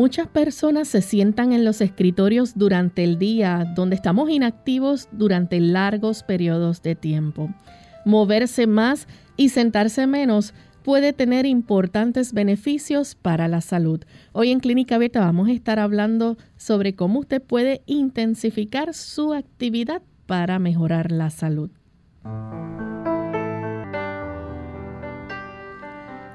Muchas personas se sientan en los escritorios durante el día, donde estamos inactivos durante largos periodos de tiempo. Moverse más y sentarse menos puede tener importantes beneficios para la salud. Hoy en Clínica Beta vamos a estar hablando sobre cómo usted puede intensificar su actividad para mejorar la salud.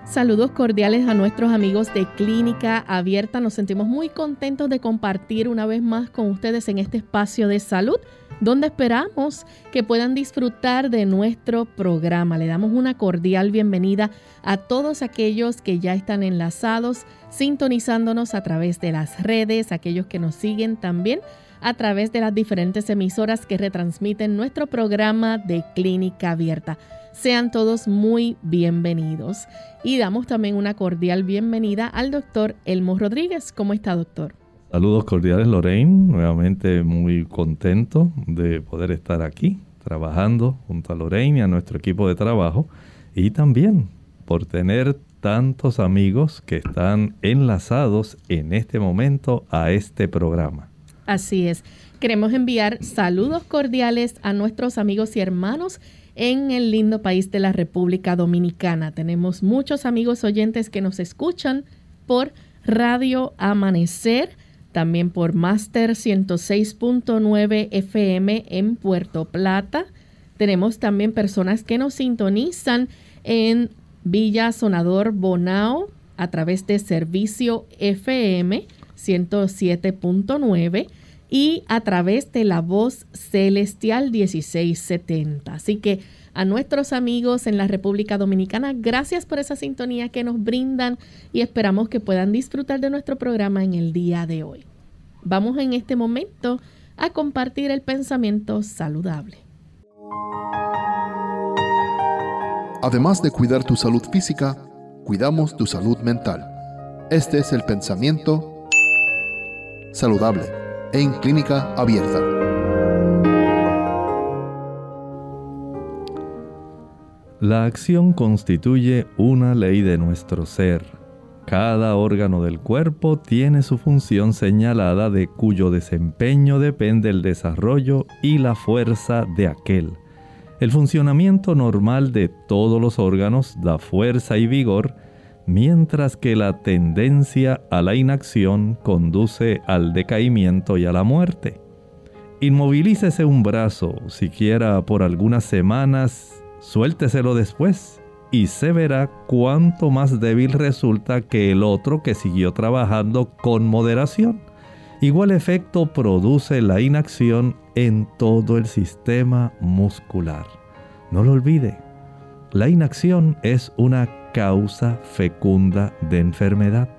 Saludos cordiales a nuestros amigos de Clínica Abierta. Nos sentimos muy contentos de compartir una vez más con ustedes en este espacio de salud, donde esperamos que puedan disfrutar de nuestro programa. Le damos una cordial bienvenida a todos aquellos que ya están enlazados, sintonizándonos a través de las redes, aquellos que nos siguen también a través de las diferentes emisoras que retransmiten nuestro programa de Clínica Abierta. Sean todos muy bienvenidos. Y damos también una cordial bienvenida al doctor Elmo Rodríguez. ¿Cómo está, doctor? Saludos cordiales, Lorraine. Nuevamente muy contento de poder estar aquí trabajando junto a Lorraine y a nuestro equipo de trabajo. Y también por tener tantos amigos que están enlazados en este momento a este programa. Así es. Queremos enviar saludos cordiales a nuestros amigos y hermanos en el lindo país de la República Dominicana. Tenemos muchos amigos oyentes que nos escuchan por Radio Amanecer, también por Master 106.9 FM en Puerto Plata. Tenemos también personas que nos sintonizan en Villa Sonador Bonao a través de Servicio FM 107.9 y a través de la voz celestial 1670. Así que a nuestros amigos en la República Dominicana, gracias por esa sintonía que nos brindan y esperamos que puedan disfrutar de nuestro programa en el día de hoy. Vamos en este momento a compartir el pensamiento saludable. Además de cuidar tu salud física, cuidamos tu salud mental. Este es el pensamiento saludable en clínica abierta. La acción constituye una ley de nuestro ser. Cada órgano del cuerpo tiene su función señalada de cuyo desempeño depende el desarrollo y la fuerza de aquel. El funcionamiento normal de todos los órganos da fuerza y vigor mientras que la tendencia a la inacción conduce al decaimiento y a la muerte. Inmovilícese un brazo, siquiera por algunas semanas, suélteselo después y se verá cuánto más débil resulta que el otro que siguió trabajando con moderación. Igual efecto produce la inacción en todo el sistema muscular. No lo olvide, la inacción es una causa fecunda de enfermedad.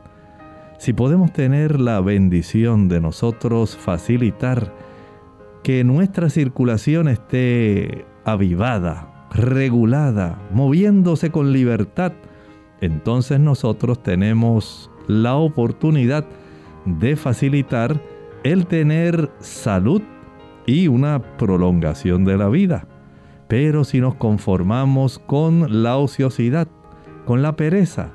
Si podemos tener la bendición de nosotros facilitar que nuestra circulación esté avivada, regulada, moviéndose con libertad, entonces nosotros tenemos la oportunidad de facilitar el tener salud y una prolongación de la vida. Pero si nos conformamos con la ociosidad, con la pereza,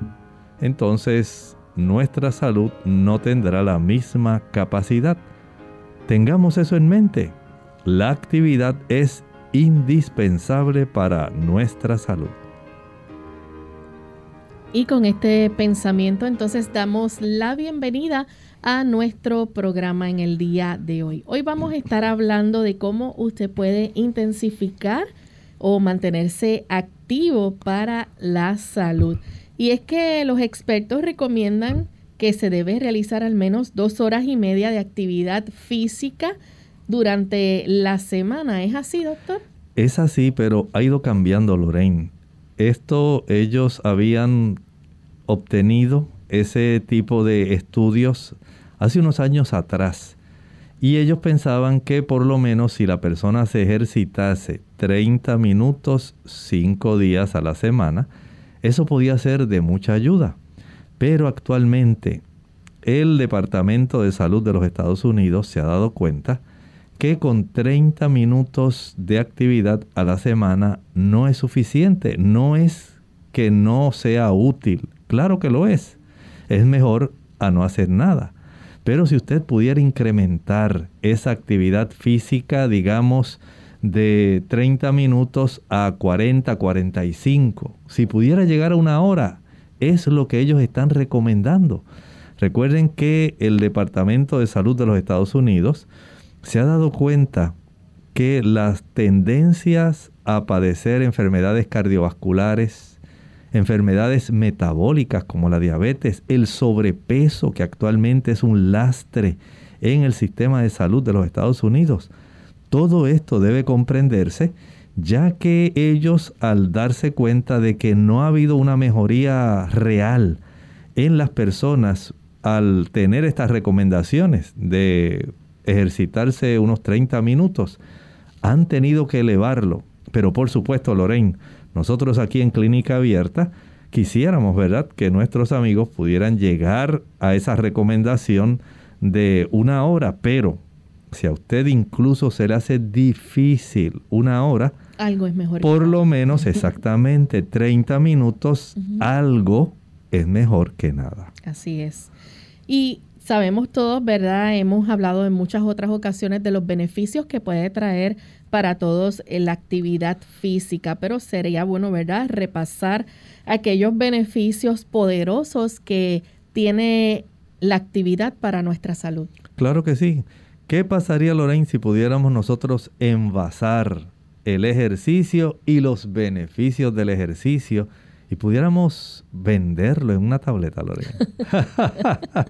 entonces nuestra salud no tendrá la misma capacidad. Tengamos eso en mente. La actividad es indispensable para nuestra salud. Y con este pensamiento entonces damos la bienvenida a nuestro programa en el día de hoy. Hoy vamos a estar hablando de cómo usted puede intensificar o mantenerse activo para la salud. Y es que los expertos recomiendan que se debe realizar al menos dos horas y media de actividad física durante la semana. ¿Es así, doctor? Es así, pero ha ido cambiando, Lorraine. esto ellos habían obtenido ese tipo de estudios hace unos años atrás. Y ellos pensaban que por lo menos si la persona se ejercitase 30 minutos 5 días a la semana, eso podía ser de mucha ayuda. Pero actualmente el Departamento de Salud de los Estados Unidos se ha dado cuenta que con 30 minutos de actividad a la semana no es suficiente, no es que no sea útil, claro que lo es, es mejor a no hacer nada. Pero si usted pudiera incrementar esa actividad física, digamos, de 30 minutos a 40, 45, si pudiera llegar a una hora, es lo que ellos están recomendando. Recuerden que el Departamento de Salud de los Estados Unidos se ha dado cuenta que las tendencias a padecer enfermedades cardiovasculares, enfermedades metabólicas como la diabetes, el sobrepeso que actualmente es un lastre en el sistema de salud de los Estados Unidos, todo esto debe comprenderse ya que ellos al darse cuenta de que no ha habido una mejoría real en las personas al tener estas recomendaciones de ejercitarse unos 30 minutos, han tenido que elevarlo. Pero por supuesto, Lorraine, nosotros aquí en Clínica Abierta quisiéramos, ¿verdad?, que nuestros amigos pudieran llegar a esa recomendación de una hora, pero si a usted incluso se le hace difícil una hora, algo es mejor. Por lo menos exactamente 30 minutos, algo es mejor que nada. Así es. Y sabemos todos, ¿verdad? Hemos hablado en muchas otras ocasiones de los beneficios que puede traer para todos la actividad física, pero sería bueno, ¿verdad? Repasar aquellos beneficios poderosos que tiene la actividad para nuestra salud. Claro que sí. ¿Qué pasaría, Lorraine, si pudiéramos nosotros envasar el ejercicio y los beneficios del ejercicio y pudiéramos venderlo en una tableta, Lorena.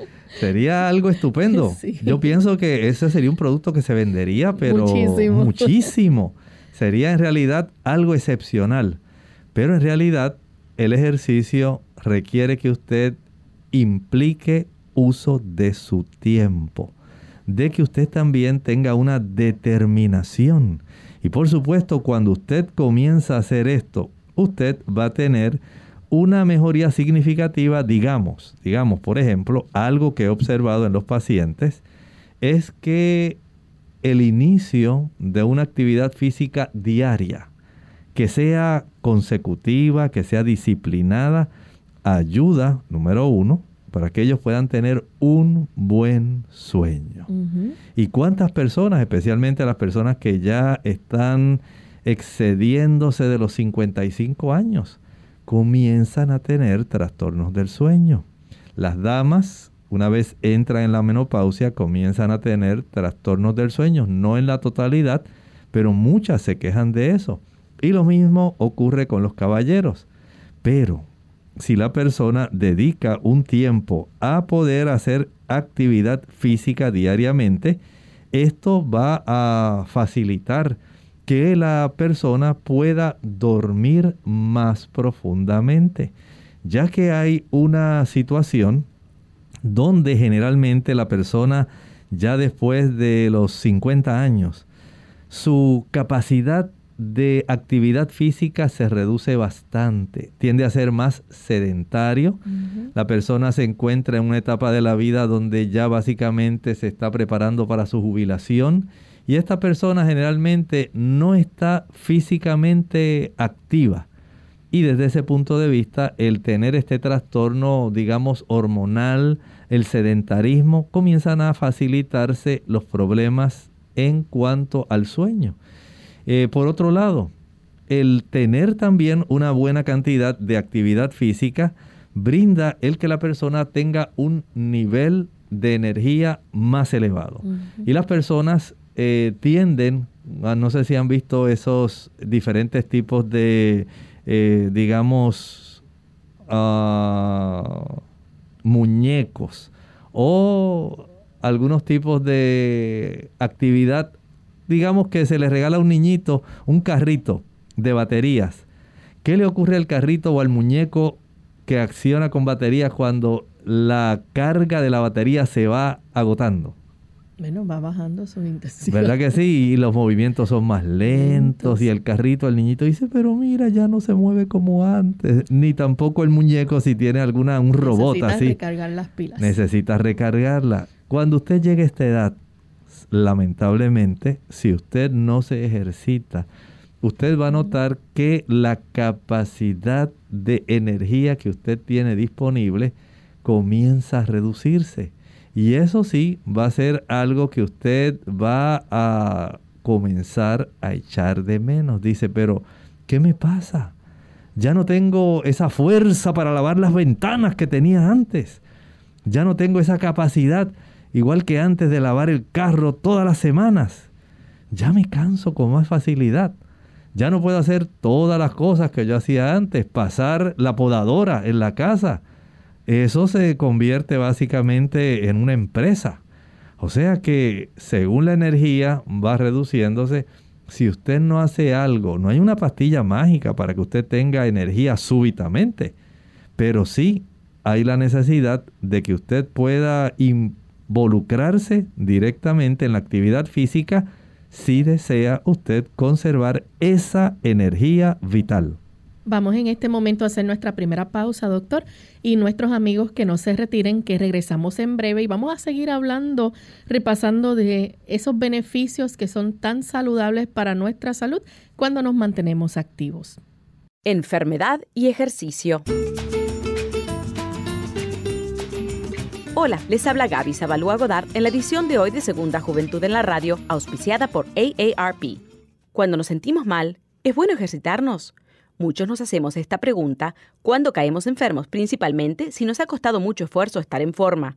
sería algo estupendo. Yo pienso que ese sería un producto que se vendería, pero muchísimo. muchísimo. Sería en realidad algo excepcional. Pero en realidad el ejercicio requiere que usted implique uso de su tiempo, de que usted también tenga una determinación. Y por supuesto, cuando usted comienza a hacer esto, usted va a tener una mejoría significativa, digamos, digamos, por ejemplo, algo que he observado en los pacientes es que el inicio de una actividad física diaria, que sea consecutiva, que sea disciplinada, ayuda, número uno, para que ellos puedan tener un buen sueño. ¿Y cuántas personas, especialmente las personas que ya están excediéndose de los 55 años, comienzan a tener trastornos del sueño. Las damas, una vez entran en la menopausia, comienzan a tener trastornos del sueño, no en la totalidad, pero muchas se quejan de eso. Y lo mismo ocurre con los caballeros. Pero si la persona dedica un tiempo a poder hacer actividad física diariamente, esto va a facilitar que la persona pueda dormir más profundamente, ya que hay una situación donde generalmente la persona ya después de los 50 años, su capacidad de actividad física se reduce bastante, tiende a ser más sedentario. La persona se encuentra en una etapa de la vida donde ya básicamente se está preparando para su jubilación y esta persona generalmente no está físicamente activa. Y desde ese punto de vista, el tener este trastorno, digamos, hormonal, el sedentarismo, comienzan a facilitarse los problemas en cuanto al sueño. Eh, por otro lado, el tener también una buena cantidad de actividad física brinda el que la persona tenga un nivel de energía más elevado. Y las personas eh, tienden, no sé si han visto esos diferentes tipos de, eh, digamos, ah, muñecos o algunos tipos de actividad, digamos que se le regala a un niñito un carrito de baterías ¿Qué le ocurre al carrito o al muñeco que acciona con batería cuando la carga de la batería se va agotando? Bueno, va bajando su intensidad. ¿Verdad que sí? Y los movimientos son más lentos, y el carrito, el niñito dice, pero mira, ya no se mueve como antes. Ni tampoco el muñeco si tiene alguna, un robot así. Necesita recargar las pilas. Necesita recargarla. Cuando usted llegue a esta edad, lamentablemente, si usted no se ejercita, usted va a notar que la capacidad de energía que usted tiene disponible comienza a reducirse. Y eso sí va a ser algo que usted va a comenzar a echar de menos. Dice, pero ¿qué me pasa? Ya no tengo esa fuerza para lavar las ventanas que tenía antes. Ya no tengo esa capacidad, igual que antes de lavar el carro todas las semanas. Ya me canso con más facilidad. Ya no puedo hacer todas las cosas que yo hacía antes. Pasar la podadora en la casa eso se convierte básicamente en una empresa. O sea que según la energía va reduciéndose, si usted no hace algo, no hay una pastilla mágica para que usted tenga energía súbitamente, pero sí hay la necesidad de que usted pueda involucrarse directamente en la actividad física si desea usted conservar esa energía vital. Vamos en este momento a hacer nuestra primera pausa, doctor, y nuestros amigos que no se retiren, que regresamos en breve y vamos a seguir hablando, repasando de esos beneficios que son tan saludables para nuestra salud cuando nos mantenemos activos. Enfermedad y ejercicio. Hola, les habla Gaby Zabalúa Godard en la edición de hoy de Segunda Juventud en la Radio, auspiciada por AARP. Cuando nos sentimos mal, ¿es bueno ejercitarnos? Muchos nos hacemos esta pregunta cuando caemos enfermos, principalmente si nos ha costado mucho esfuerzo estar en forma.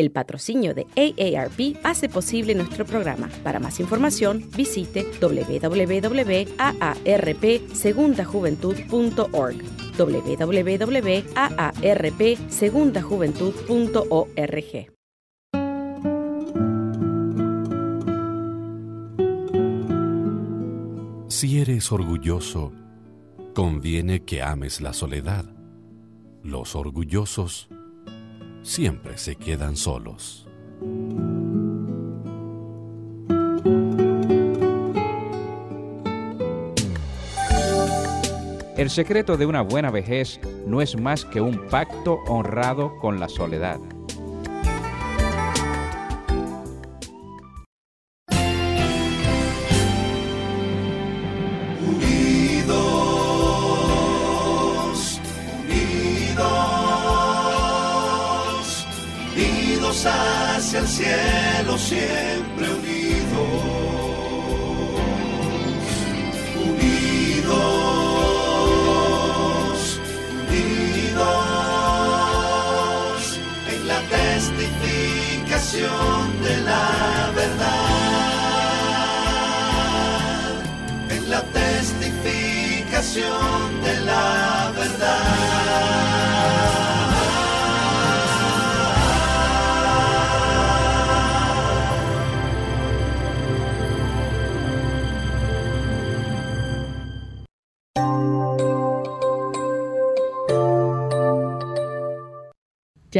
El patrocinio de AARP hace posible nuestro programa. Para más información, visite www.aarpsegundajuventud.org www.aarpsegundajuventud.org Si eres orgulloso, conviene que ames la soledad. Los orgullosos siempre se quedan solos. El secreto de una buena vejez no es más que un pacto honrado con la soledad.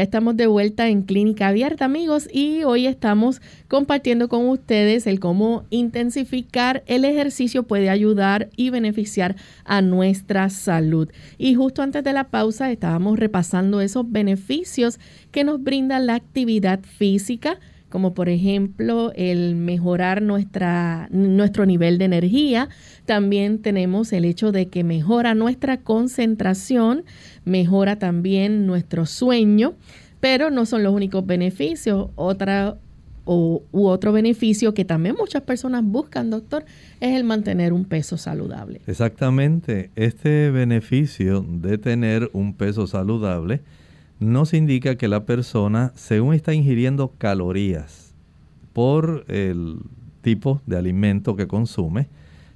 Estamos de vuelta en Clínica Abierta, amigos, y hoy estamos compartiendo con ustedes el cómo intensificar el ejercicio puede ayudar y beneficiar a nuestra salud. Y justo antes de la pausa estábamos repasando esos beneficios que nos brinda la actividad física como por ejemplo el mejorar nuestra, nuestro nivel de energía. También tenemos el hecho de que mejora nuestra concentración, mejora también nuestro sueño, pero no son los únicos beneficios. Otra u otro beneficio que también muchas personas buscan, doctor, es el mantener un peso saludable. Exactamente. Este beneficio de tener un peso saludable nos indica que la persona, según está ingiriendo calorías por el tipo de alimento que consume,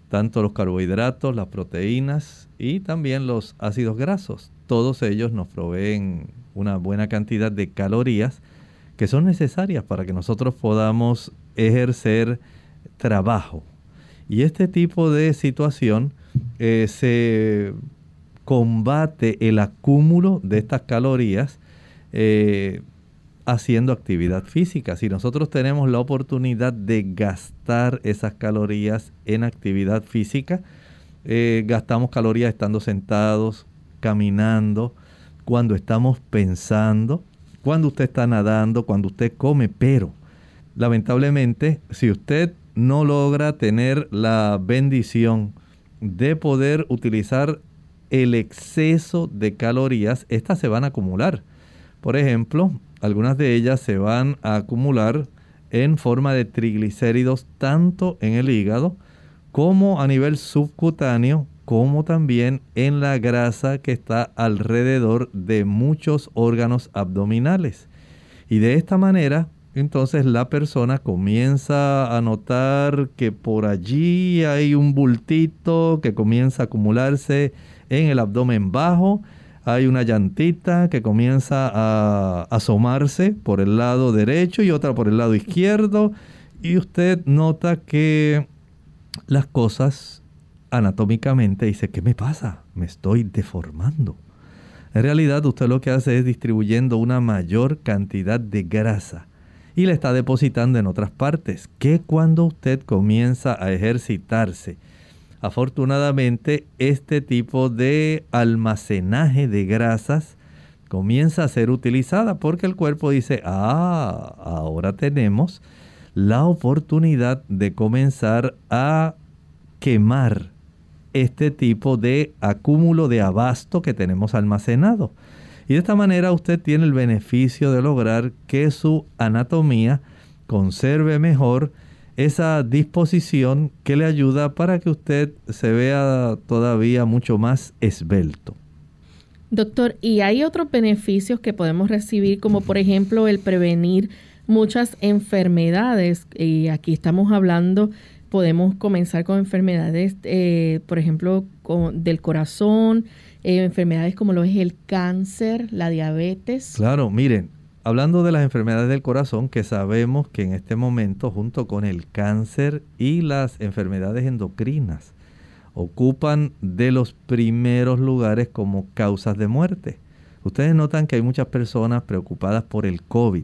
tanto los carbohidratos, las proteínas y también los ácidos grasos, todos ellos nos proveen una buena cantidad de calorías que son necesarias para que nosotros podamos ejercer trabajo. Y este tipo de situación eh, se combate el acúmulo de estas calorías eh, haciendo actividad física. Si nosotros tenemos la oportunidad de gastar esas calorías en actividad física, eh, gastamos calorías estando sentados, caminando, cuando estamos pensando, cuando usted está nadando, cuando usted come, pero lamentablemente si usted no logra tener la bendición de poder utilizar el exceso de calorías, estas se van a acumular. Por ejemplo, algunas de ellas se van a acumular en forma de triglicéridos tanto en el hígado como a nivel subcutáneo, como también en la grasa que está alrededor de muchos órganos abdominales. Y de esta manera, entonces la persona comienza a notar que por allí hay un bultito que comienza a acumularse en el abdomen bajo. Hay una llantita que comienza a asomarse por el lado derecho y otra por el lado izquierdo. Y usted nota que las cosas anatómicamente dice, ¿qué me pasa? Me estoy deformando. En realidad usted lo que hace es distribuyendo una mayor cantidad de grasa y la está depositando en otras partes, que cuando usted comienza a ejercitarse, afortunadamente este tipo de almacenaje de grasas comienza a ser utilizada porque el cuerpo dice, ah, ahora tenemos la oportunidad de comenzar a quemar este tipo de acúmulo de abasto que tenemos almacenado. Y de esta manera usted tiene el beneficio de lograr que su anatomía conserve mejor esa disposición que le ayuda para que usted se vea todavía mucho más esbelto. Doctor, ¿y hay otros beneficios que podemos recibir, como por ejemplo el prevenir muchas enfermedades? Y aquí estamos hablando podemos comenzar con enfermedades, eh, por ejemplo, del corazón, eh, enfermedades como lo es el cáncer, la diabetes. Claro, miren, hablando de las enfermedades del corazón, que sabemos que en este momento, junto con el cáncer y las enfermedades endocrinas, ocupan de los primeros lugares como causas de muerte. Ustedes notan que hay muchas personas preocupadas por el COVID,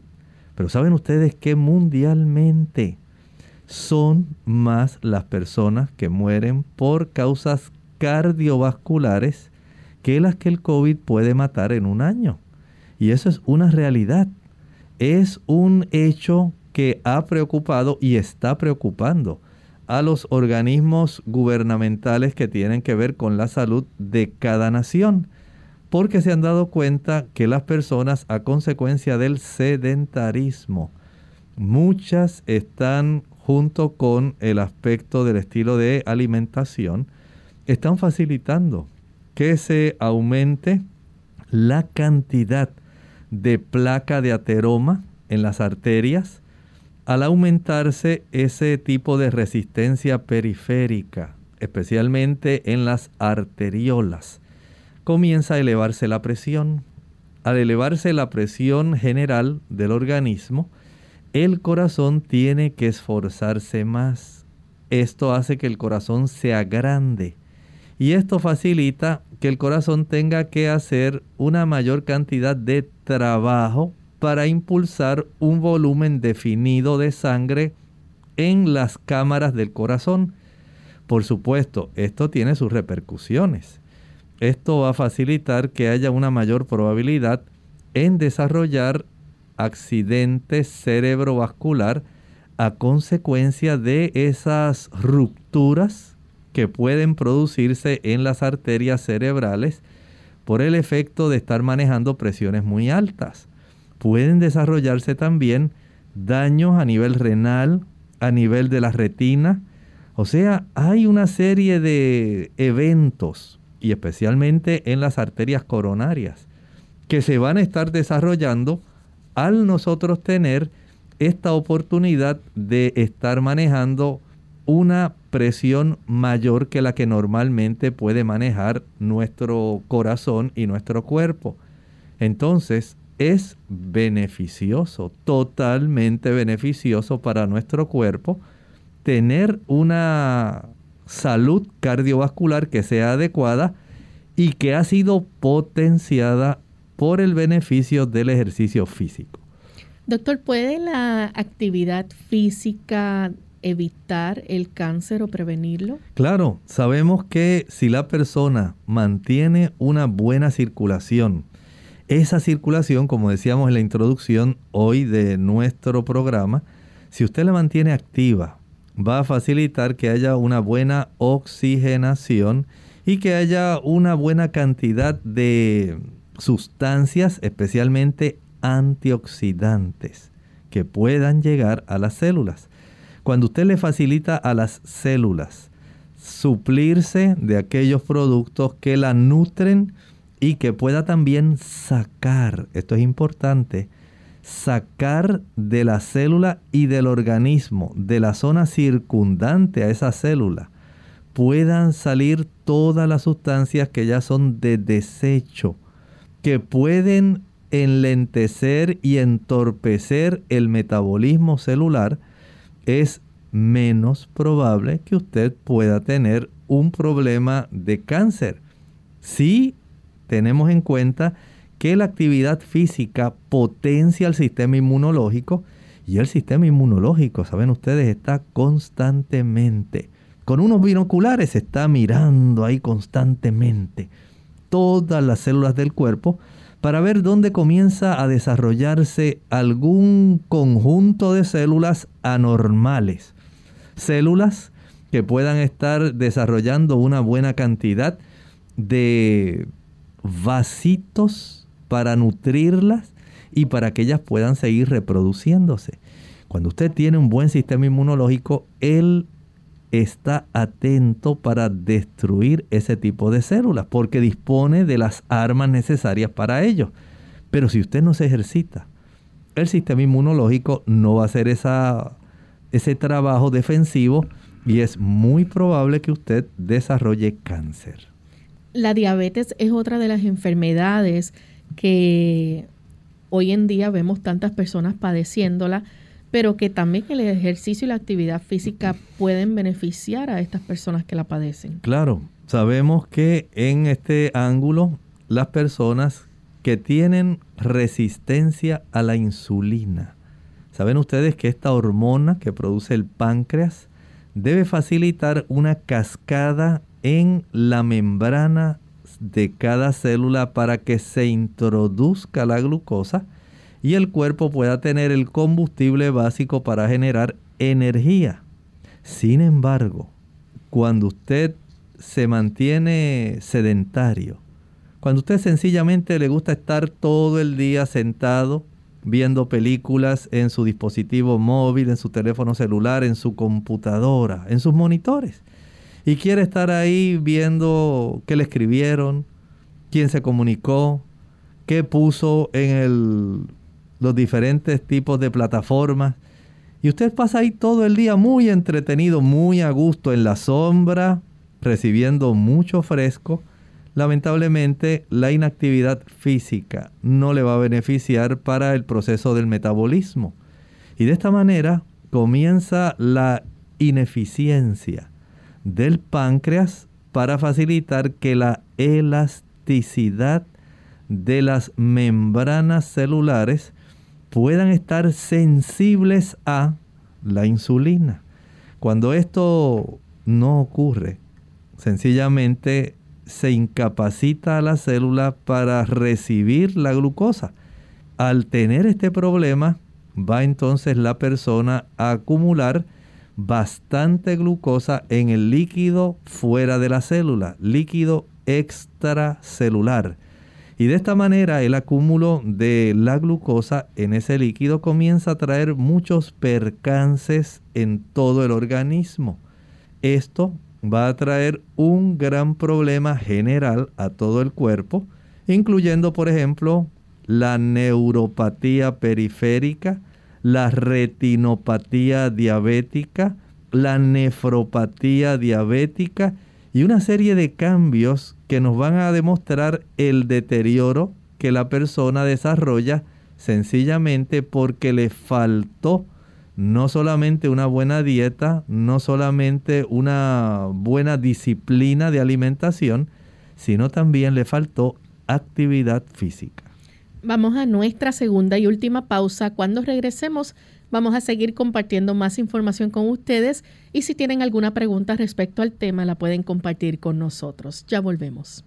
pero ¿saben ustedes que mundialmente son más las personas que mueren por causas cardiovasculares que las que el COVID puede matar en un año. Y eso es una realidad. Es un hecho que ha preocupado y está preocupando a los organismos gubernamentales que tienen que ver con la salud de cada nación, porque se han dado cuenta que las personas a consecuencia del sedentarismo, muchas están junto con el aspecto del estilo de alimentación, están facilitando que se aumente la cantidad de placa de ateroma en las arterias al aumentarse ese tipo de resistencia periférica, especialmente en las arteriolas. Comienza a elevarse la presión. Al elevarse la presión general del organismo, el corazón tiene que esforzarse más. Esto hace que el corazón sea grande y esto facilita que el corazón tenga que hacer una mayor cantidad de trabajo para impulsar un volumen definido de sangre en las cámaras del corazón. Por supuesto, esto tiene sus repercusiones. Esto va a facilitar que haya una mayor probabilidad en desarrollar accidente cerebrovascular a consecuencia de esas rupturas que pueden producirse en las arterias cerebrales por el efecto de estar manejando presiones muy altas. Pueden desarrollarse también daños a nivel renal, a nivel de la retina. O sea, hay una serie de eventos, y especialmente en las arterias coronarias, que se van a estar desarrollando al nosotros tener esta oportunidad de estar manejando una presión mayor que la que normalmente puede manejar nuestro corazón y nuestro cuerpo. Entonces, es beneficioso, totalmente beneficioso para nuestro cuerpo tener una salud cardiovascular que sea adecuada y que ha sido potenciada por el beneficio del ejercicio físico. Doctor, ¿puede la actividad física evitar el cáncer o prevenirlo? Claro, sabemos que si la persona mantiene una buena circulación, esa circulación, como decíamos en la introducción hoy de nuestro programa, si usted la mantiene activa, va a facilitar que haya una buena oxigenación y que haya una buena cantidad de sustancias, especialmente antioxidantes, que puedan llegar a las células. Cuando usted le facilita a las células suplirse de aquellos productos que la nutren, y que pueda también sacar, esto es importante, sacar de la célula y del organismo, de la zona circundante a esa célula, puedan salir todas las sustancias que ya son de desecho, que pueden enlentecer y entorpecer el metabolismo celular, es menos probable que usted pueda tener un problema de cáncer. Si tenemos en cuenta que la actividad física potencia el sistema inmunológico y el sistema inmunológico, saben ustedes, está constantemente. Con unos binoculares está mirando ahí constantemente todas las células del cuerpo para ver dónde comienza a desarrollarse algún conjunto de células anormales. Células que puedan estar desarrollando una buena cantidad de vasitos para nutrirlas y para que ellas puedan seguir reproduciéndose. Cuando usted tiene un buen sistema inmunológico, él está atento para destruir ese tipo de células porque dispone de las armas necesarias para ello. Pero si usted no se ejercita, el sistema inmunológico no va a hacer esa, ese trabajo defensivo y es muy probable que usted desarrolle cáncer. La diabetes es otra de las enfermedades que hoy en día vemos tantas personas padeciéndola, pero que también el ejercicio y la actividad física pueden beneficiar a estas personas que la padecen. Claro, sabemos que en este ángulo las personas que tienen resistencia a la insulina, saben ustedes que esta hormona que produce el páncreas debe facilitar una cascada en la membrana de cada célula para que se introduzca la glucosa y el cuerpo pueda tener el combustible básico para generar energía. Sin embargo, cuando usted se mantiene sedentario, cuando usted sencillamente le gusta estar todo el día sentado viendo películas en su dispositivo móvil, en su teléfono celular, en su computadora, en sus monitores, y quiere estar ahí viendo qué le escribieron, quién se comunicó, qué puso en los diferentes tipos de plataformas. Y usted pasa ahí todo el día muy entretenido, muy a gusto en la sombra, recibiendo mucho fresco. Lamentablemente la inactividad física no le va a beneficiar para el proceso del metabolismo. Y de esta manera comienza la ineficiencia del páncreas para facilitar que la elasticidad de las membranas celulares puedan estar sensibles a la insulina. Cuando esto no ocurre, sencillamente se incapacita a la célula para recibir la glucosa. Al tener este problema, va entonces la persona a acumular bastante glucosa en el líquido fuera de la célula, líquido extracelular. Y de esta manera el acúmulo de la glucosa en ese líquido comienza a traer muchos percances en todo el organismo. Esto va a traer un gran problema general a todo el cuerpo, incluyendo por ejemplo la neuropatía periférica, la retinopatía diabética, la nefropatía diabética y una serie de cambios que nos van a demostrar el deterioro que la persona desarrolla sencillamente porque le faltó no solamente una buena dieta, no solamente una buena disciplina de alimentación, sino también le faltó actividad física. Vamos a nuestra segunda y última pausa. Cuando regresemos vamos a seguir compartiendo más información con ustedes y si tienen alguna pregunta respecto al tema la pueden compartir con nosotros. Ya volvemos.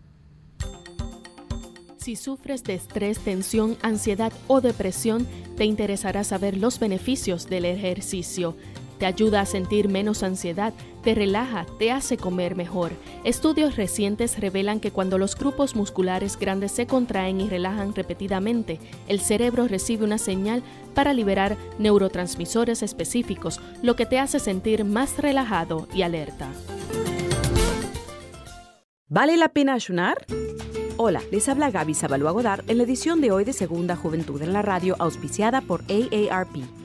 Si sufres de estrés, tensión, ansiedad o depresión, te interesará saber los beneficios del ejercicio. Te ayuda a sentir menos ansiedad, te relaja, te hace comer mejor. Estudios recientes revelan que cuando los grupos musculares grandes se contraen y relajan repetidamente, el cerebro recibe una señal para liberar neurotransmisores específicos, lo que te hace sentir más relajado y alerta. ¿Vale la pena ayunar? Hola, les habla Gaby Sabalua Godard en la edición de hoy de Segunda Juventud en la Radio, auspiciada por AARP.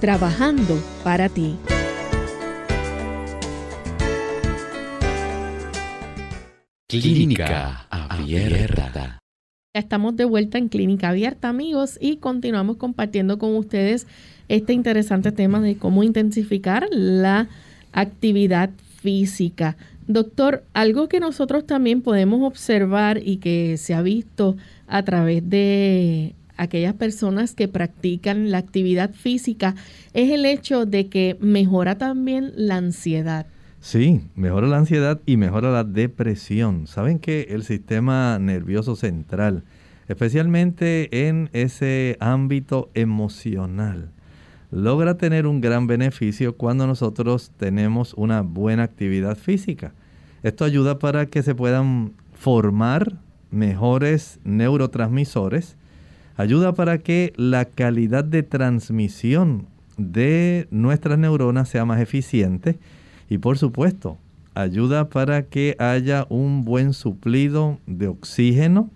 trabajando para ti. Clínica Abierta. Estamos de vuelta en Clínica Abierta, amigos, y continuamos compartiendo con ustedes este interesante tema de cómo intensificar la actividad física. Doctor, algo que nosotros también podemos observar y que se ha visto a través de aquellas personas que practican la actividad física es el hecho de que mejora también la ansiedad. Sí, mejora la ansiedad y mejora la depresión. Saben que el sistema nervioso central, especialmente en ese ámbito emocional, logra tener un gran beneficio cuando nosotros tenemos una buena actividad física. Esto ayuda para que se puedan formar mejores neurotransmisores, ayuda para que la calidad de transmisión de nuestras neuronas sea más eficiente y por supuesto ayuda para que haya un buen suplido de oxígeno,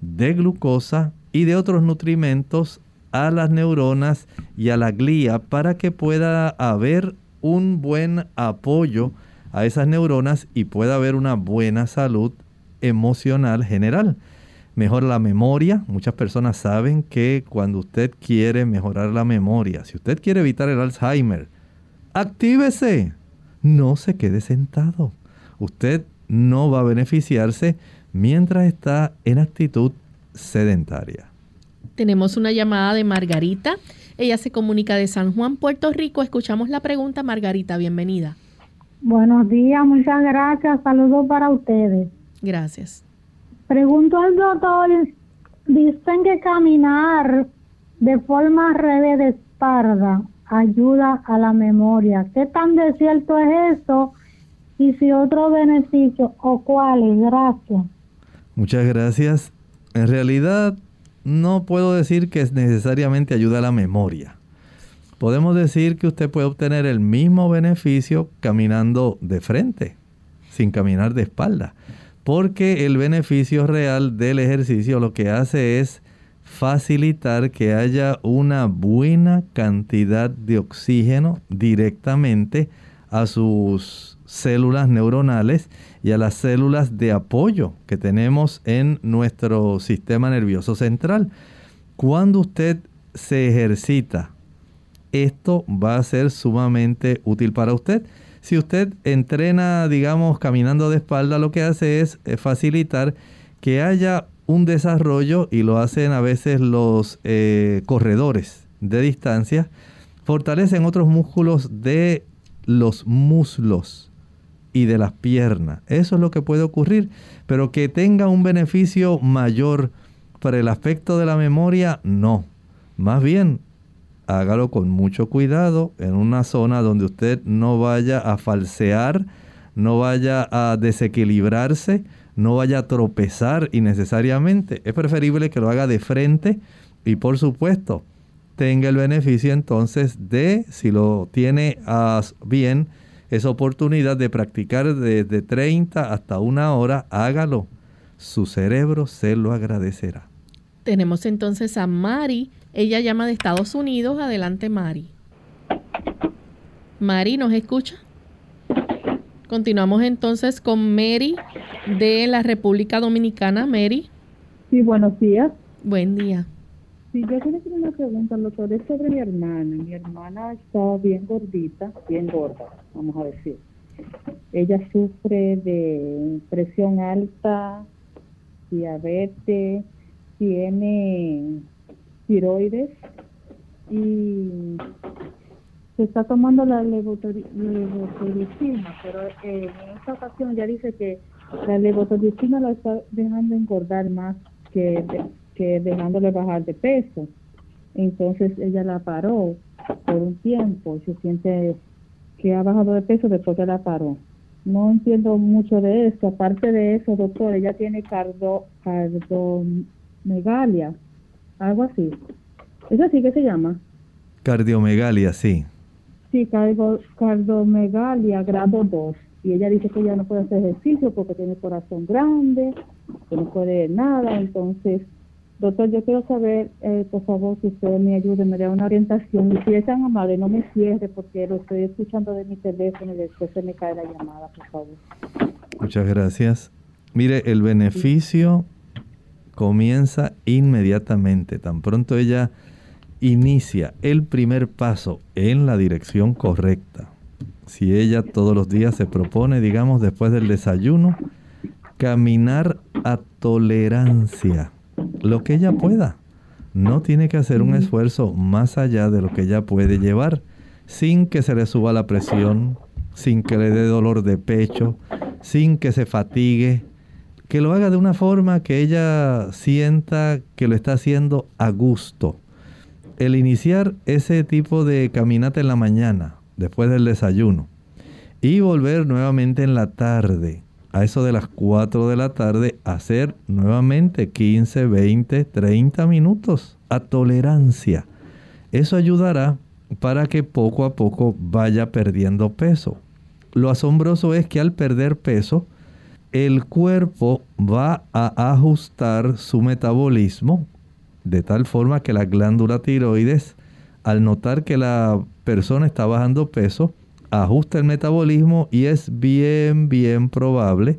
de glucosa y de otros nutrimentos a las neuronas y a la glía para que pueda haber un buen apoyo a esas neuronas y pueda haber una buena salud emocional general. Mejora la memoria. Muchas personas saben que cuando usted quiere mejorar la memoria, si usted quiere evitar el Alzheimer, actívese. No se quede sentado. Usted no va a beneficiarse mientras está en actitud sedentaria. Tenemos una llamada de Margarita. Ella se comunica de San Juan, Puerto Rico. Escuchamos la pregunta, Margarita. Bienvenida. Buenos días, muchas gracias. Saludos para ustedes. Gracias. Pregunto al doctor, dicen que caminar de forma revés de espalda ayuda a la memoria. ¿Qué tan de cierto es eso? Y si otro beneficio o cuáles. Gracias. Muchas gracias. En realidad no puedo decir que necesariamente ayuda a la memoria podemos decir que usted puede obtener el mismo beneficio caminando de frente, sin caminar de espalda. Porque el beneficio real del ejercicio lo que hace es facilitar que haya una buena cantidad de oxígeno directamente a sus células neuronales y a las células de apoyo que tenemos en nuestro sistema nervioso central. Cuando usted se ejercita esto va a ser sumamente útil para usted. Si usted entrena, digamos, caminando de espalda, lo que hace es eh, facilitar que haya un desarrollo, y lo hacen a veces los eh, corredores de distancia, fortalecen otros músculos de los muslos y de las piernas. Eso es lo que puede ocurrir, pero que tenga un beneficio mayor para el aspecto de la memoria, no. Más bien, hágalo con mucho cuidado en una zona donde usted no vaya a falsear, no vaya a desequilibrarse, no vaya a tropezar innecesariamente. Es preferible que lo haga de frente y por supuesto tenga el beneficio entonces de, si lo tiene bien, esa oportunidad de practicar desde 30 hasta una hora, hágalo. Su cerebro se lo agradecerá. Tenemos entonces a Mari ella llama de Estados Unidos. Adelante, Mari. Mari, ¿nos escucha? Continuamos entonces con Mary de la República Dominicana. Mary. Sí, buenos días. Buen día. Sí, yo quiero hacer una pregunta, doctor, es sobre mi hermana. Mi hermana está bien gordita, bien gorda, vamos a decir. Ella sufre de presión alta, diabetes, tiene tiroides y se está tomando la levotoricina, pero en esta ocasión ya dice que la levotoricina la está dejando engordar más que, que dejándole bajar de peso. Entonces ella la paró por un tiempo y se siente que ha bajado de peso después que la paró. No entiendo mucho de esto. Aparte de eso, doctor, ella tiene cardo, cardomegalia algo así. ¿Es así que se llama? Cardiomegalia, sí. Sí, cardiomegalia grado 2. Y ella dice que ya no puede hacer ejercicio porque tiene corazón grande, que no puede nada. Entonces, doctor, yo quiero saber, eh, por favor, si usted me ayude, me dé una orientación. Y si es tan amable, no me cierre porque lo estoy escuchando de mi teléfono y después se me cae la llamada, por favor. Muchas gracias. Mire, el beneficio comienza inmediatamente. Tan pronto ella inicia el primer paso en la dirección correcta, si ella todos los días se propone, digamos, después del desayuno, caminar a tolerancia, lo que ella pueda. No tiene que hacer un esfuerzo más allá de lo que ella puede llevar, sin que se le suba la presión, sin que le dé dolor de pecho, sin que se fatigue, que lo haga de una forma que ella sienta que lo está haciendo a gusto. El iniciar ese tipo de caminata en la mañana, después del desayuno, y volver nuevamente en la tarde, a eso de las 4 de la tarde, hacer nuevamente 15, 20, 30 minutos a tolerancia. Eso ayudará para que poco a poco vaya perdiendo peso. Lo asombroso es que al perder peso, el cuerpo va a ajustar su metabolismo de tal forma que la glándula tiroides, al notar que la persona está bajando peso, ajusta el metabolismo y es bien, bien probable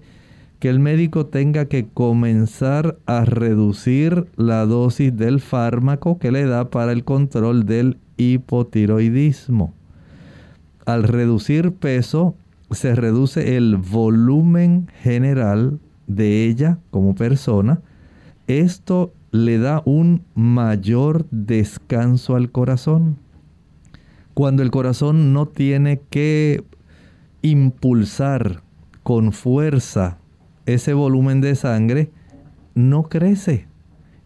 que el médico tenga que comenzar a reducir la dosis del fármaco que le da para el control del hipotiroidismo. Al reducir peso, se reduce el volumen general de ella como persona. Esto le da un mayor descanso al corazón. Cuando el corazón no tiene que impulsar con fuerza ese volumen de sangre, no crece.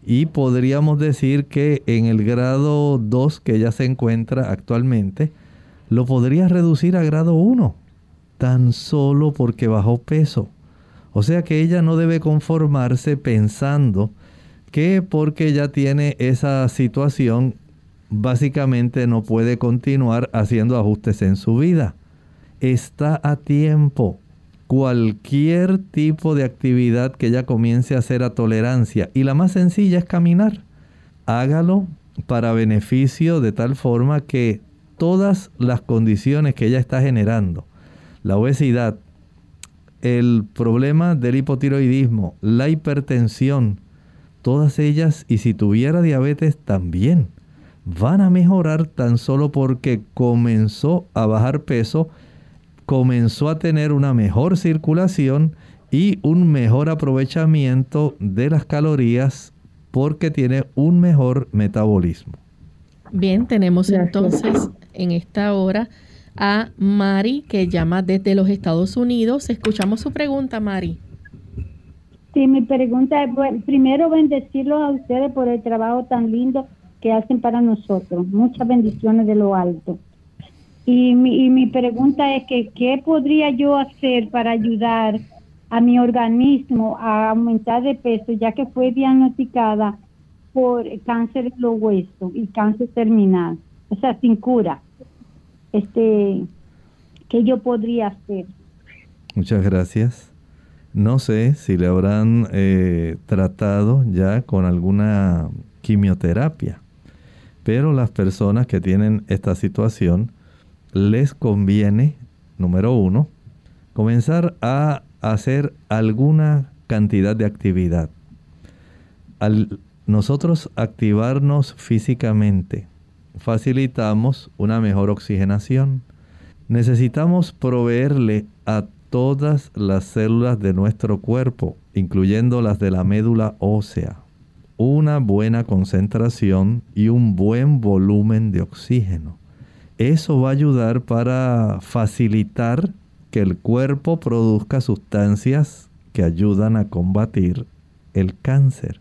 Y podríamos decir que en el grado 2 que ella se encuentra actualmente, lo podría reducir a grado 1 tan solo porque bajó peso. O sea que ella no debe conformarse pensando que porque ya tiene esa situación, básicamente no puede continuar haciendo ajustes en su vida. Está a tiempo. Cualquier tipo de actividad que ella comience a hacer a tolerancia. Y la más sencilla es caminar. Hágalo para beneficio de tal forma que todas las condiciones que ella está generando, la obesidad, el problema del hipotiroidismo, la hipertensión, todas ellas, y si tuviera diabetes también, van a mejorar tan solo porque comenzó a bajar peso, comenzó a tener una mejor circulación y un mejor aprovechamiento de las calorías porque tiene un mejor metabolismo. Bien, tenemos entonces en esta hora a Mari, que llama desde los Estados Unidos. Escuchamos su pregunta, Mari. Sí, mi pregunta es, bueno, primero bendecirlos a ustedes por el trabajo tan lindo que hacen para nosotros. Muchas bendiciones de lo alto. Y mi, y mi pregunta es que, ¿qué podría yo hacer para ayudar a mi organismo a aumentar de peso, ya que fue diagnosticada por cáncer de los huesos y cáncer terminal, o sea, sin cura? Este, que yo podría hacer. Muchas gracias. No sé si le habrán eh, tratado ya con alguna quimioterapia, pero las personas que tienen esta situación les conviene, número uno, comenzar a hacer alguna cantidad de actividad. Al nosotros activarnos físicamente, facilitamos una mejor oxigenación. Necesitamos proveerle a todas las células de nuestro cuerpo, incluyendo las de la médula ósea, una buena concentración y un buen volumen de oxígeno. Eso va a ayudar para facilitar que el cuerpo produzca sustancias que ayudan a combatir el cáncer.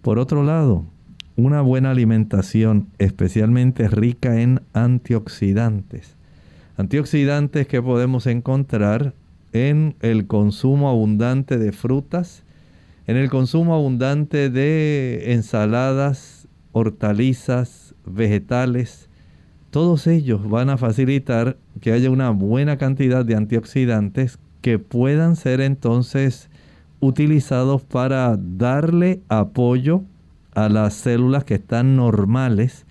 Por otro lado, una buena alimentación, especialmente rica en antioxidantes. Antioxidantes que podemos encontrar en el consumo abundante de frutas, en el consumo abundante de ensaladas, hortalizas, vegetales. Todos ellos van a facilitar que haya una buena cantidad de antioxidantes que puedan ser entonces utilizados para darle apoyo a las células que están normales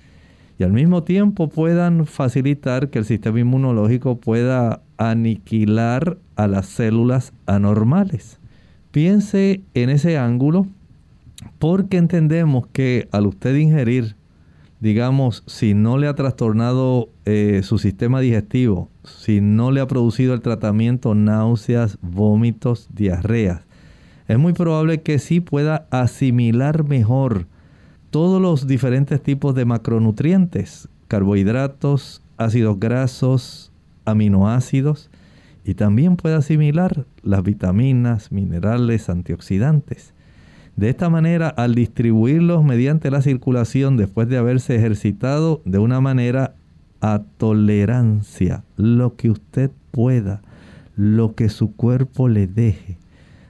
y al mismo tiempo puedan facilitar que el sistema inmunológico pueda aniquilar a las células anormales. Piense en ese ángulo porque entendemos que al usted ingerir, digamos, si no le ha trastornado eh, su sistema digestivo, si no le ha producido el tratamiento náuseas, vómitos, diarreas, es muy probable que sí pueda asimilar mejor todos los diferentes tipos de macronutrientes, carbohidratos, ácidos grasos, aminoácidos, y también puede asimilar las vitaminas, minerales, antioxidantes. De esta manera, al distribuirlos mediante la circulación después de haberse ejercitado de una manera a tolerancia, lo que usted pueda, lo que su cuerpo le deje,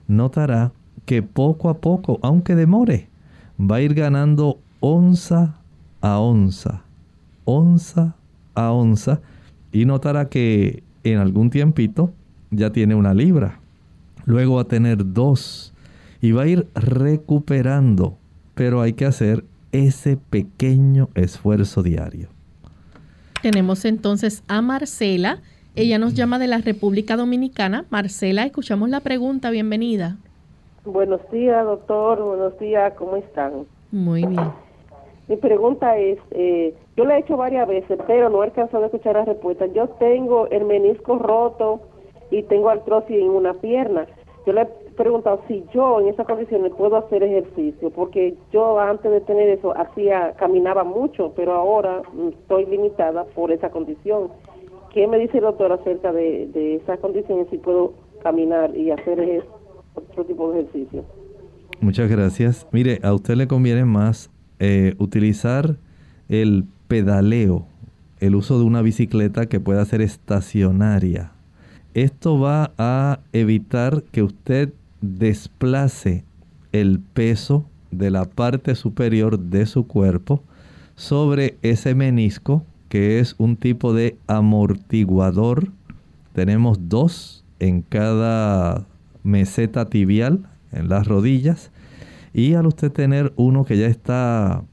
notará que poco a poco, aunque demore, va a ir ganando onza a onza, onza a onza, y notará que en algún tiempito ya tiene una libra. Luego va a tener dos y va a ir recuperando, pero hay que hacer ese pequeño esfuerzo diario. Tenemos entonces a Marcela. Ella nos llama de la República Dominicana. Marcela, escuchamos la pregunta. Bienvenida. Buenos días, doctor. Buenos días. ¿Cómo están? Muy bien. Mi pregunta es, eh, yo la he hecho varias veces, pero no he alcanzado a escuchar la respuesta. Yo tengo el menisco roto y tengo artrosis en una pierna. Yo le he preguntado si yo en esas condiciones puedo hacer ejercicio, porque yo antes de tener eso hacía, caminaba mucho, pero ahora mm, estoy limitada por esa condición. ¿Qué me dice el doctor acerca de, de esas condiciones si puedo caminar y hacer otro tipo de ejercicio? Muchas gracias. Mire, a usted le conviene más eh, utilizar el pedaleo, el uso de una bicicleta que pueda ser estacionaria. Esto va a evitar que usted desplace el peso de la parte superior de su cuerpo sobre ese menisco que es un tipo de amortiguador. Tenemos dos en cada meseta tibial en las rodillas y al usted tener uno que ya está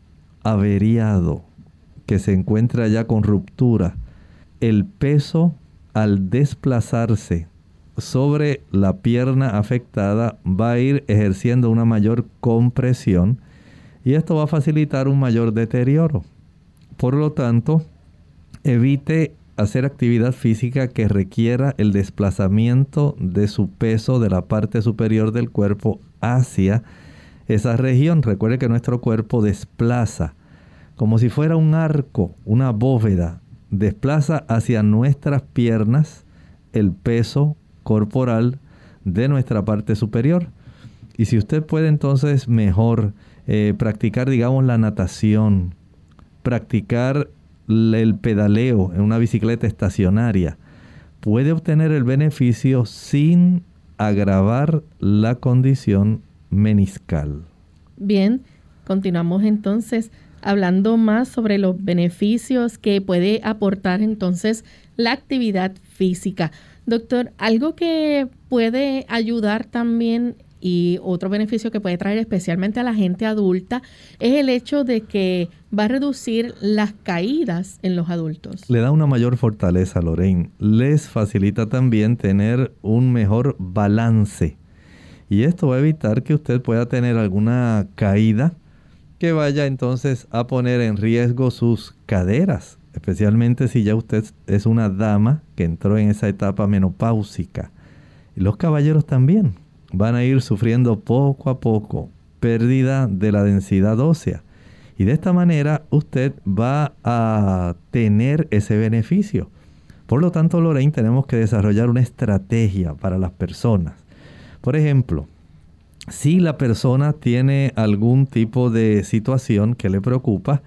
averiado, que se encuentra ya con ruptura, el peso al desplazarse sobre la pierna afectada va a ir ejerciendo una mayor compresión y esto va a facilitar un mayor deterioro. Por lo tanto, evite hacer actividad física que requiera el desplazamiento de su peso de la parte superior del cuerpo hacia esa región. Recuerde que nuestro cuerpo desplaza como si fuera un arco, una bóveda, desplaza hacia nuestras piernas el peso corporal de nuestra parte superior. Y si usted puede entonces mejor eh, practicar, digamos, la natación, practicar el pedaleo en una bicicleta estacionaria, puede obtener el beneficio sin agravar la condición meniscal. Bien, continuamos entonces hablando más sobre los beneficios que puede aportar entonces la actividad física. Doctor, algo que puede ayudar también y otro beneficio que puede traer especialmente a la gente adulta es el hecho de que va a reducir las caídas en los adultos. Le da una mayor fortaleza, Lorraine. Les facilita también tener un mejor balance y esto va a evitar que usted pueda tener alguna caída que vaya entonces a poner en riesgo sus caderas, especialmente si ya usted es una dama que entró en esa etapa menopáusica. Y los caballeros también van a ir sufriendo poco a poco pérdida de la densidad ósea. Y de esta manera usted va a tener ese beneficio. Por lo tanto, Lorraine, tenemos que desarrollar una estrategia para las personas por ejemplo, si la persona tiene algún tipo de situación que le preocupa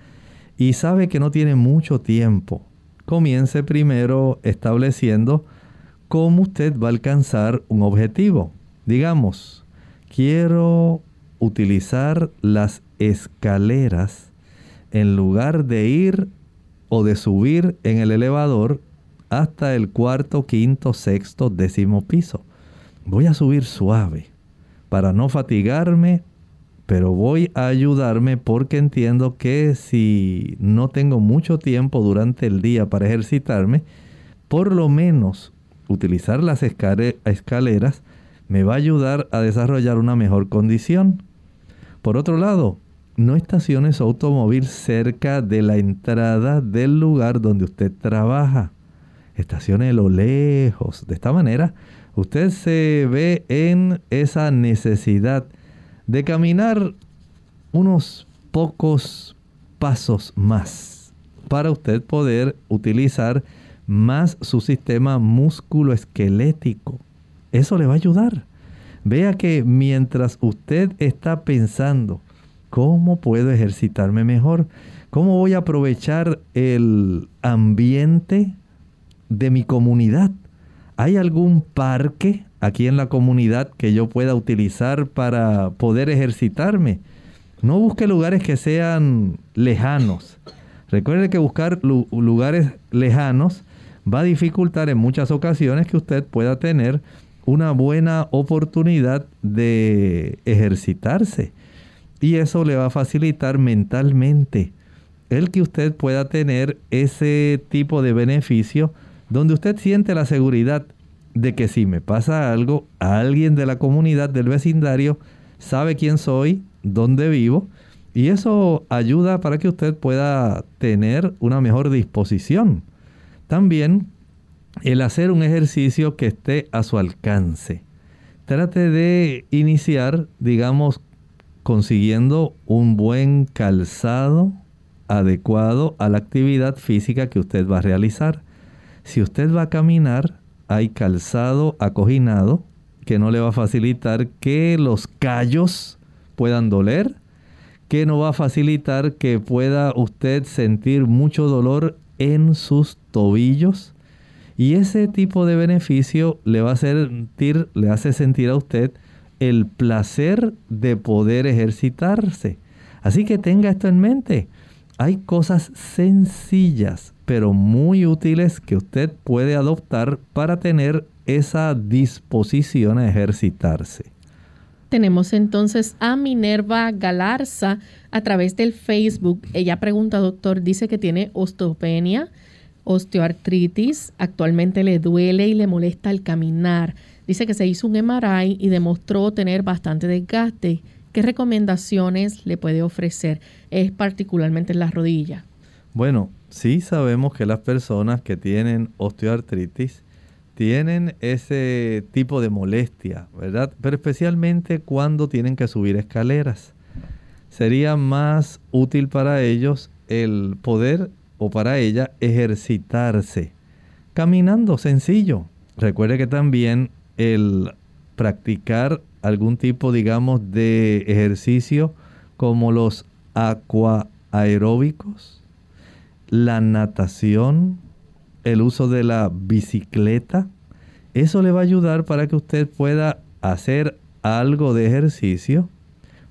y sabe que no tiene mucho tiempo, comience primero estableciendo cómo usted va a alcanzar un objetivo. Digamos, quiero utilizar las escaleras en lugar de ir o de subir en el elevador hasta el cuarto, quinto, sexto, décimo piso. Voy a subir suave para no fatigarme, pero voy a ayudarme porque entiendo que si no tengo mucho tiempo durante el día para ejercitarme, por lo menos utilizar las escaleras me va a ayudar a desarrollar una mejor condición. Por otro lado, no estacione su automóvil cerca de la entrada del lugar donde usted trabaja. Estacione lo lejos. De esta manera, usted se ve en esa necesidad de caminar unos pocos pasos más para usted poder utilizar más su sistema musculoesquelético. Eso le va a ayudar. Vea que mientras usted está pensando, ¿cómo puedo ejercitarme mejor? ¿Cómo voy a aprovechar el ambiente de mi comunidad? ¿Hay algún parque aquí en la comunidad que yo pueda utilizar para poder ejercitarme? No busque lugares que sean lejanos. Recuerde que buscar lugares lejanos va a dificultar en muchas ocasiones que usted pueda tener una buena oportunidad de ejercitarse. Y eso le va a facilitar mentalmente el que usted pueda tener ese tipo de beneficio donde usted siente la seguridad de que si me pasa algo, alguien de la comunidad del vecindario sabe quién soy, dónde vivo, y eso ayuda para que usted pueda tener una mejor disposición. También el hacer un ejercicio que esté a su alcance. Trate de iniciar, digamos, consiguiendo un buen calzado adecuado a la actividad física que usted va a realizar. Si usted va a caminar, hay calzado acoginado que no le va a facilitar que los callos puedan doler, que no va a facilitar que pueda usted sentir mucho dolor en sus tobillos. Y ese tipo de beneficio le va a sentir, le hace sentir a usted el placer de poder ejercitarse. Así que tenga esto en mente. Hay cosas sencillas pero muy útiles que usted puede adoptar para tener esa disposición a ejercitarse. Tenemos entonces a Minerva Galarza a través del Facebook. Ella pregunta, doctor, dice que tiene osteopenia, osteoartritis, actualmente le duele y le molesta el caminar. Dice que se hizo un MRI y demostró tener bastante desgaste. ¿Qué recomendaciones le puede ofrecer? Es particularmente en las rodillas. Bueno, sí sabemos que las personas que tienen osteoartritis tienen ese tipo de molestia, ¿verdad? Pero especialmente cuando tienen que subir escaleras. Sería más útil para ellos el poder o para ella ejercitarse caminando sencillo. Recuerde que también el practicar algún tipo, digamos, de ejercicio como los aquaaeróbicos, la natación, el uso de la bicicleta, eso le va a ayudar para que usted pueda hacer algo de ejercicio,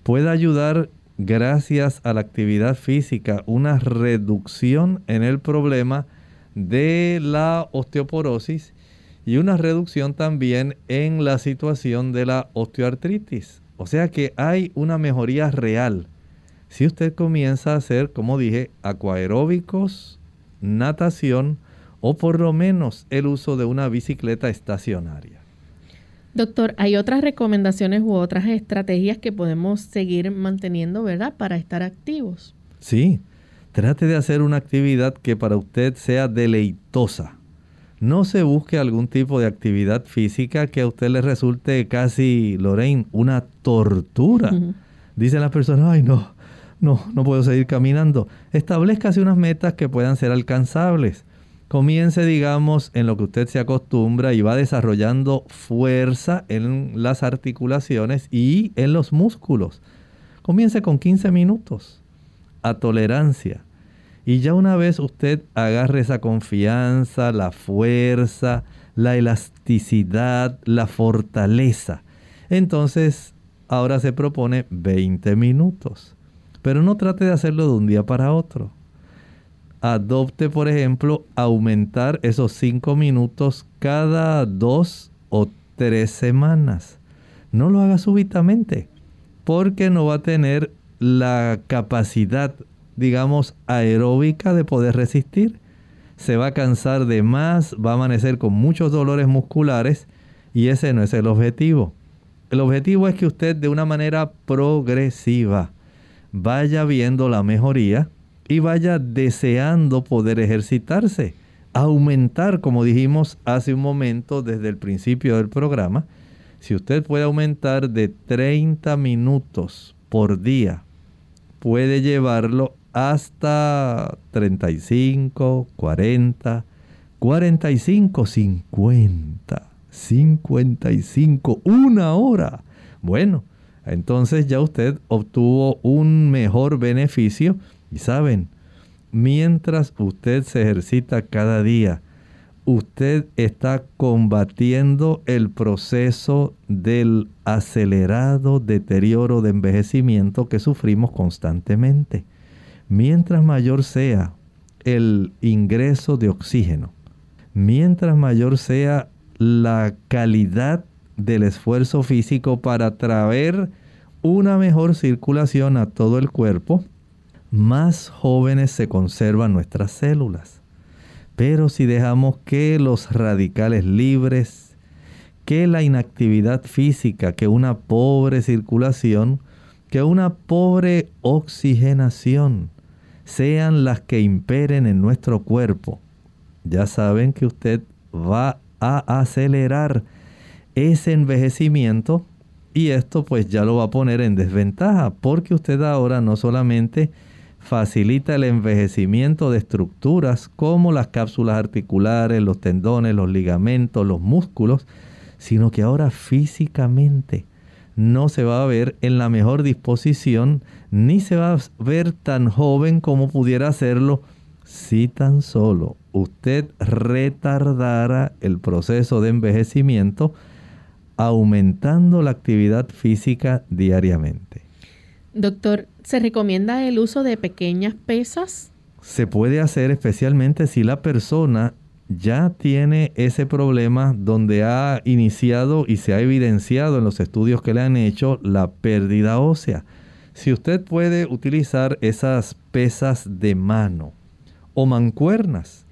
pueda ayudar gracias a la actividad física una reducción en el problema de la osteoporosis y una reducción también en la situación de la osteoartritis. O sea que hay una mejoría real. Si usted comienza a hacer, como dije, acuaeróbicos, natación o por lo menos el uso de una bicicleta estacionaria. Doctor, hay otras recomendaciones u otras estrategias que podemos seguir manteniendo, ¿verdad? Para estar activos. Sí, trate de hacer una actividad que para usted sea deleitosa. No se busque algún tipo de actividad física que a usted le resulte casi, Lorraine, una tortura. Dicen las personas, ay no, no, no puedo seguir caminando. Establezcase unas metas que puedan ser alcanzables comience, digamos, en lo que usted se acostumbra y va desarrollando fuerza en las articulaciones y en los músculos. Comience con 15 minutos a tolerancia. Y ya una vez usted agarre esa confianza, la fuerza, la elasticidad, la fortaleza, entonces ahora se propone 20 minutos. Pero no trate de hacerlo de un día para otro adopte, por ejemplo, aumentar esos cinco minutos cada dos o tres semanas. No lo haga súbitamente, porque no va a tener la capacidad, digamos, aeróbica de poder resistir. Se va a cansar de más, va a amanecer con muchos dolores musculares y ese no es el objetivo. El objetivo es que usted de una manera progresiva vaya viendo la mejoría y vaya deseando poder ejercitarse, aumentar, como dijimos hace un momento desde el principio del programa, si usted puede aumentar de 30 minutos por día, puede llevarlo hasta 35, 40, 45, 50, 55, una hora. Bueno, entonces ya usted obtuvo un mejor beneficio y saben, mientras usted se ejercita cada día, usted está combatiendo el proceso del acelerado deterioro de envejecimiento que sufrimos constantemente. Mientras mayor sea el ingreso de oxígeno, mientras mayor sea la calidad del esfuerzo físico para traer una mejor circulación a todo el cuerpo, más jóvenes se conservan nuestras células. Pero si dejamos que los radicales libres, que la inactividad física, que una pobre circulación, que una pobre oxigenación sean las que imperen en nuestro cuerpo, ya saben que usted va a acelerar ese envejecimiento y esto pues ya lo va a poner en desventaja porque usted ahora no solamente facilita el envejecimiento de estructuras como las cápsulas articulares, los tendones, los ligamentos, los músculos, sino que ahora físicamente no se va a ver en la mejor disposición ni se va a ver tan joven como pudiera hacerlo si tan solo usted retardara el proceso de envejecimiento aumentando la actividad física diariamente. Doctor, ¿se recomienda el uso de pequeñas pesas? Se puede hacer especialmente si la persona ya tiene ese problema donde ha iniciado y se ha evidenciado en los estudios que le han hecho la pérdida ósea. Si usted puede utilizar esas pesas de mano o mancuernas,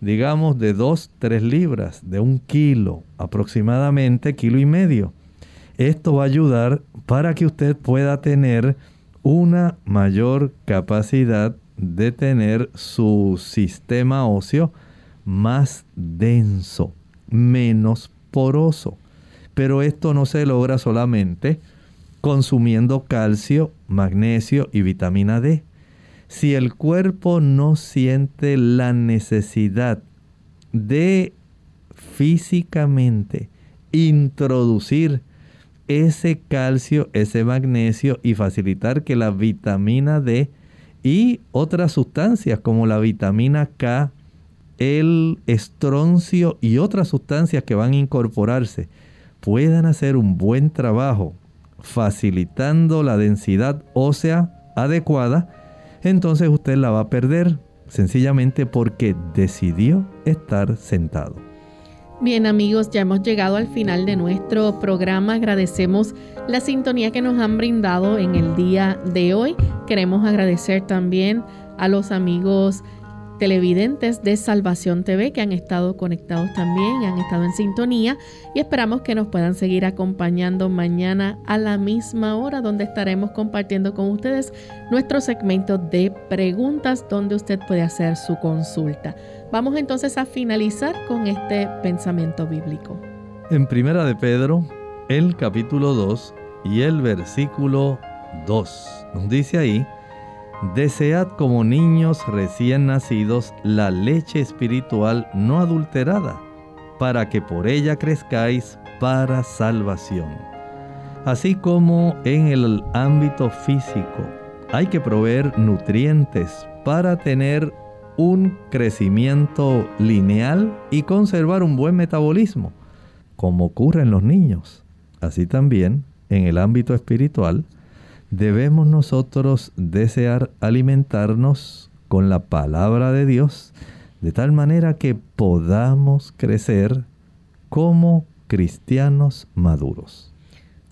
digamos de 2, 3 libras, de un kilo aproximadamente, kilo y medio, esto va a ayudar para que usted pueda tener una mayor capacidad de tener su sistema óseo más denso, menos poroso. Pero esto no se logra solamente consumiendo calcio, magnesio y vitamina D. Si el cuerpo no siente la necesidad de físicamente introducir ese calcio, ese magnesio y facilitar que la vitamina D y otras sustancias como la vitamina K, el estroncio y otras sustancias que van a incorporarse puedan hacer un buen trabajo facilitando la densidad ósea adecuada, entonces usted la va a perder sencillamente porque decidió estar sentado. Bien amigos, ya hemos llegado al final de nuestro programa. Agradecemos la sintonía que nos han brindado en el día de hoy. Queremos agradecer también a los amigos televidentes de Salvación TV que han estado conectados también y han estado en sintonía y esperamos que nos puedan seguir acompañando mañana a la misma hora donde estaremos compartiendo con ustedes nuestro segmento de preguntas donde usted puede hacer su consulta. Vamos entonces a finalizar con este pensamiento bíblico. En Primera de Pedro, el capítulo 2 y el versículo 2, nos dice ahí, Desead como niños recién nacidos la leche espiritual no adulterada, para que por ella crezcáis para salvación. Así como en el ámbito físico hay que proveer nutrientes para tener un crecimiento lineal y conservar un buen metabolismo, como ocurre en los niños. Así también, en el ámbito espiritual, debemos nosotros desear alimentarnos con la palabra de Dios, de tal manera que podamos crecer como cristianos maduros.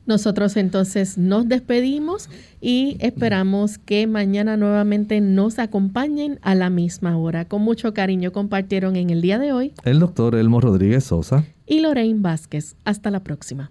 Nosotros entonces nos despedimos y esperamos que mañana nuevamente nos acompañen a la misma hora. Con mucho cariño compartieron en el día de hoy el doctor Elmo Rodríguez Sosa y Lorraine Vázquez. Hasta la próxima.